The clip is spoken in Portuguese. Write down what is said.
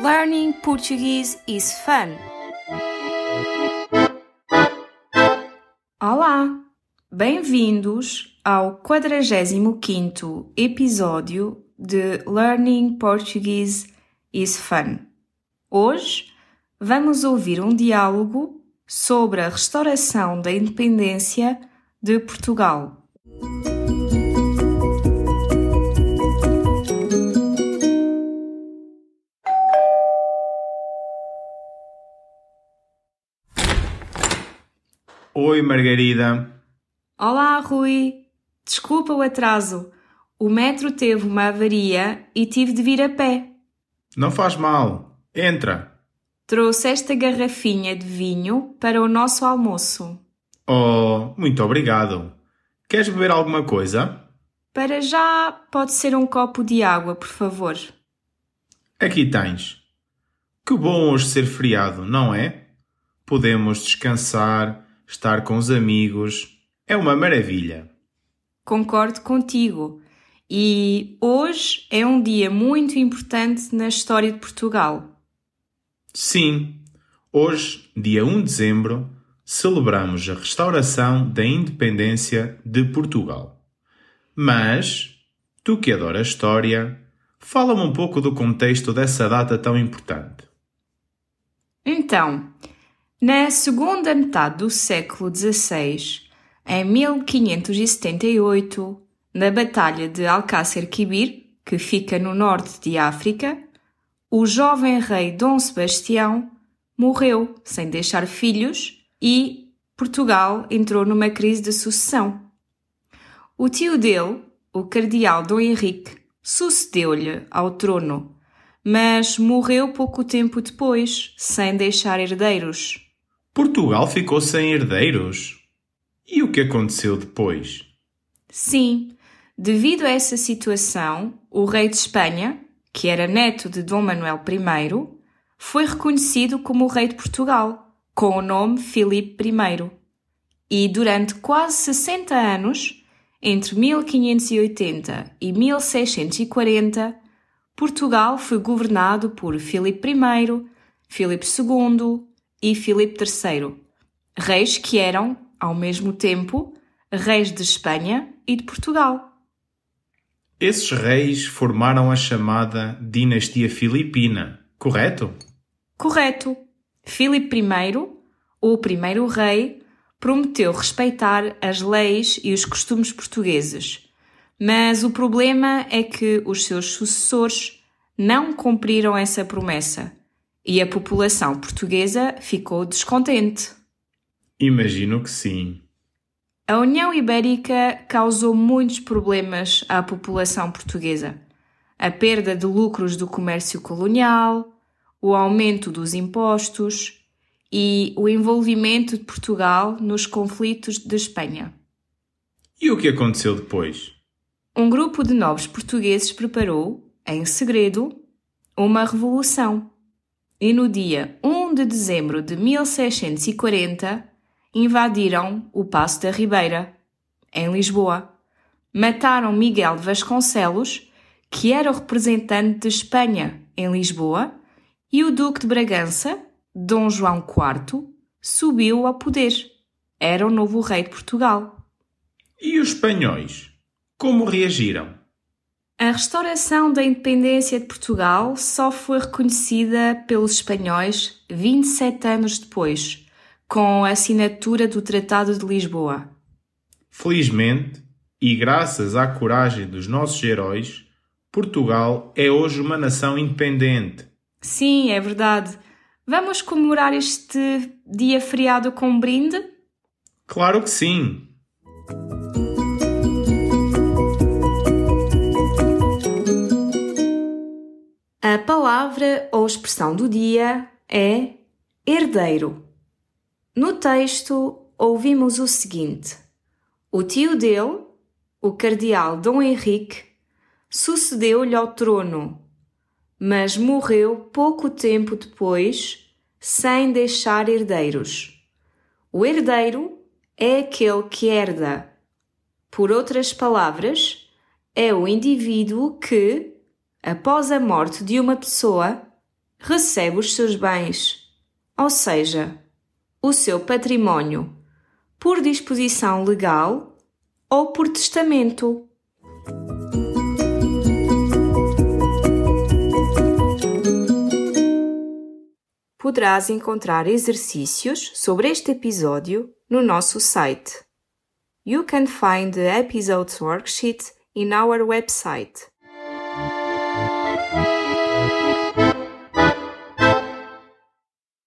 Learning Portuguese is fun. Olá, bem-vindos ao 45º episódio de Learning Portuguese is fun. Hoje vamos ouvir um diálogo sobre a restauração da independência de Portugal. Oi, Margarida. Olá, Rui. Desculpa o atraso. O metro teve uma avaria e tive de vir a pé. Não faz mal. Entra. Trouxe esta garrafinha de vinho para o nosso almoço. Oh, muito obrigado. Queres beber alguma coisa? Para já, pode ser um copo de água, por favor. Aqui tens. Que bom hoje ser feriado, não é? Podemos descansar, estar com os amigos. É uma maravilha. Concordo contigo. E hoje é um dia muito importante na história de Portugal. Sim, hoje, dia 1 de dezembro, celebramos a restauração da independência de Portugal. Mas, tu que adoras história, fala-me um pouco do contexto dessa data tão importante. Então, na segunda metade do século XVI, em 1578, na Batalha de Alcácer Quibir, que fica no norte de África, o jovem rei Dom Sebastião morreu sem deixar filhos e Portugal entrou numa crise de sucessão. O tio dele, o cardeal Dom Henrique, sucedeu-lhe ao trono, mas morreu pouco tempo depois, sem deixar herdeiros. Portugal ficou sem herdeiros? E o que aconteceu depois? Sim, devido a essa situação, o rei de Espanha, que era neto de Dom Manuel I, foi reconhecido como o rei de Portugal, com o nome Filipe I. E durante quase 60 anos, entre 1580 e 1640, Portugal foi governado por Filipe I, Filipe II e Filipe III, reis que eram, ao mesmo tempo, reis de Espanha e de Portugal. Esses reis formaram a chamada Dinastia Filipina, correto? Correto. Filipe I, o primeiro rei, prometeu respeitar as leis e os costumes portugueses. Mas o problema é que os seus sucessores não cumpriram essa promessa e a população portuguesa ficou descontente. Imagino que sim. A União Ibérica causou muitos problemas à população portuguesa. A perda de lucros do comércio colonial, o aumento dos impostos e o envolvimento de Portugal nos conflitos de Espanha. E o que aconteceu depois? Um grupo de nobres portugueses preparou, em segredo, uma revolução. E no dia 1 de dezembro de 1640 invadiram o Passo da Ribeira, em Lisboa. Mataram Miguel de Vasconcelos, que era o representante de Espanha em Lisboa, e o Duque de Bragança, Dom João IV, subiu ao poder. Era o novo rei de Portugal. E os espanhóis? Como reagiram? A restauração da independência de Portugal só foi reconhecida pelos espanhóis 27 anos depois, com a assinatura do Tratado de Lisboa. Felizmente, e graças à coragem dos nossos heróis, Portugal é hoje uma nação independente. Sim, é verdade. Vamos comemorar este dia feriado com um brinde? Claro que sim! Palavra ou expressão do dia é herdeiro. No texto, ouvimos o seguinte: O tio dele, o cardeal Dom Henrique, sucedeu-lhe ao trono, mas morreu pouco tempo depois, sem deixar herdeiros. O herdeiro é aquele que herda. Por outras palavras, é o indivíduo que, após a morte de uma pessoa, recebe os seus bens, ou seja, o seu património, por disposição legal ou por testamento. Poderás encontrar exercícios sobre este episódio no nosso site. You can find the episode's worksheet in our website